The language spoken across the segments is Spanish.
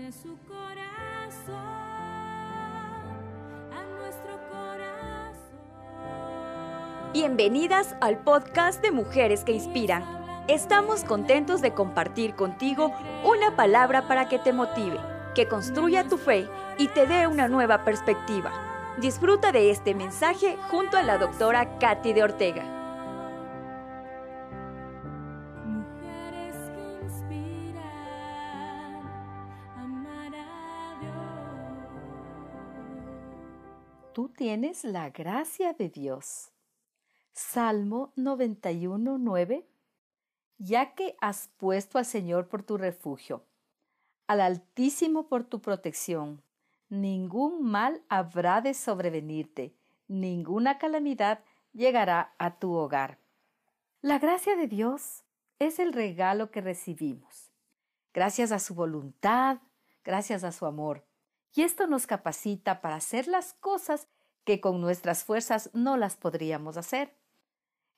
de su corazón a nuestro corazón. Bienvenidas al podcast de Mujeres que Inspiran. Estamos contentos de compartir contigo una palabra para que te motive, que construya tu fe y te dé una nueva perspectiva. Disfruta de este mensaje junto a la doctora Katy de Ortega. Tú tienes la gracia de Dios. Salmo 91, 9. Ya que has puesto al Señor por tu refugio, al Altísimo por tu protección, ningún mal habrá de sobrevenirte, ninguna calamidad llegará a tu hogar. La gracia de Dios es el regalo que recibimos, gracias a su voluntad, gracias a su amor. Y esto nos capacita para hacer las cosas que con nuestras fuerzas no las podríamos hacer.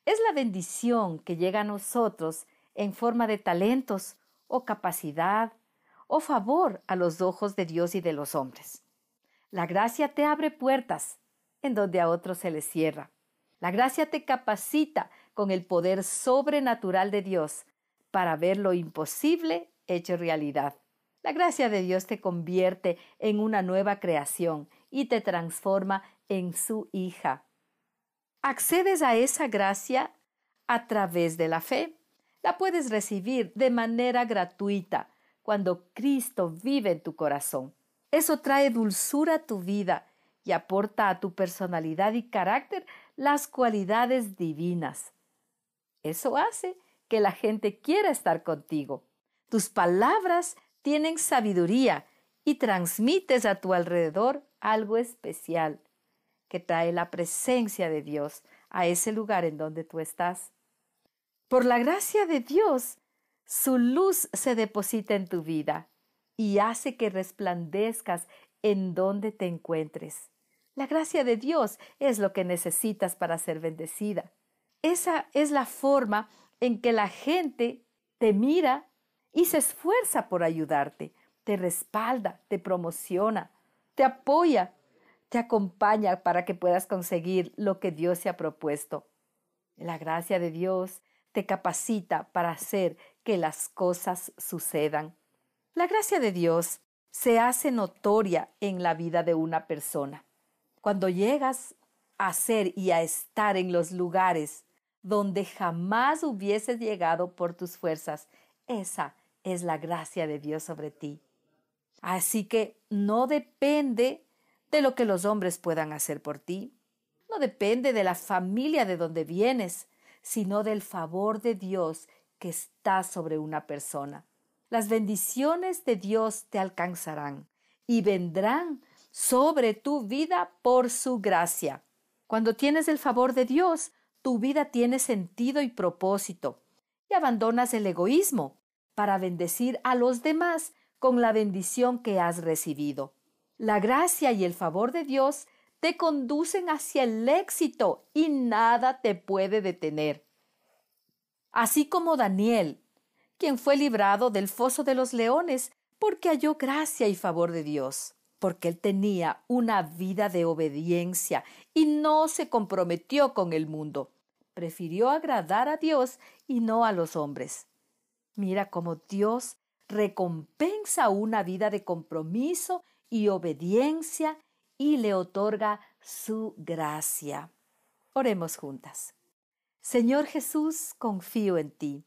Es la bendición que llega a nosotros en forma de talentos o capacidad o favor a los ojos de Dios y de los hombres. La gracia te abre puertas en donde a otros se les cierra. La gracia te capacita con el poder sobrenatural de Dios para ver lo imposible hecho realidad. La gracia de Dios te convierte en una nueva creación y te transforma en su hija. Accedes a esa gracia a través de la fe. La puedes recibir de manera gratuita cuando Cristo vive en tu corazón. Eso trae dulzura a tu vida y aporta a tu personalidad y carácter las cualidades divinas. Eso hace que la gente quiera estar contigo. Tus palabras tienen sabiduría y transmites a tu alrededor algo especial que trae la presencia de Dios a ese lugar en donde tú estás. Por la gracia de Dios, su luz se deposita en tu vida y hace que resplandezcas en donde te encuentres. La gracia de Dios es lo que necesitas para ser bendecida. Esa es la forma en que la gente te mira y se esfuerza por ayudarte, te respalda, te promociona, te apoya, te acompaña para que puedas conseguir lo que Dios se ha propuesto. La gracia de Dios te capacita para hacer que las cosas sucedan. La gracia de Dios se hace notoria en la vida de una persona. Cuando llegas a ser y a estar en los lugares donde jamás hubieses llegado por tus fuerzas, esa es la gracia de Dios sobre ti. Así que no depende de lo que los hombres puedan hacer por ti, no depende de la familia de donde vienes, sino del favor de Dios que está sobre una persona. Las bendiciones de Dios te alcanzarán y vendrán sobre tu vida por su gracia. Cuando tienes el favor de Dios, tu vida tiene sentido y propósito, y abandonas el egoísmo para bendecir a los demás con la bendición que has recibido. La gracia y el favor de Dios te conducen hacia el éxito y nada te puede detener. Así como Daniel, quien fue librado del foso de los leones porque halló gracia y favor de Dios, porque él tenía una vida de obediencia y no se comprometió con el mundo. Prefirió agradar a Dios y no a los hombres. Mira cómo Dios recompensa una vida de compromiso y obediencia y le otorga su gracia. Oremos juntas. Señor Jesús, confío en ti.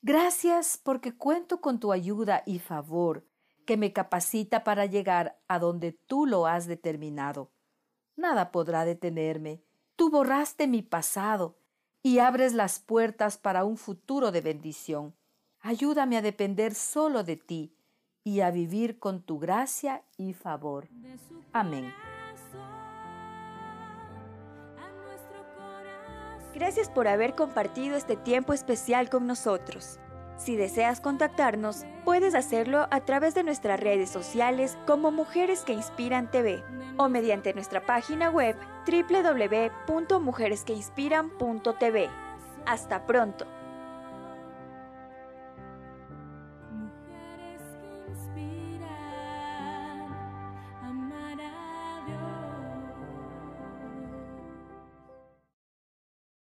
Gracias porque cuento con tu ayuda y favor que me capacita para llegar a donde tú lo has determinado. Nada podrá detenerme. Tú borraste mi pasado y abres las puertas para un futuro de bendición. Ayúdame a depender solo de ti y a vivir con tu gracia y favor. Amén. Gracias por haber compartido este tiempo especial con nosotros. Si deseas contactarnos, puedes hacerlo a través de nuestras redes sociales como Mujeres que Inspiran TV o mediante nuestra página web www.mujeresqueinspiran.tv. Hasta pronto. speak.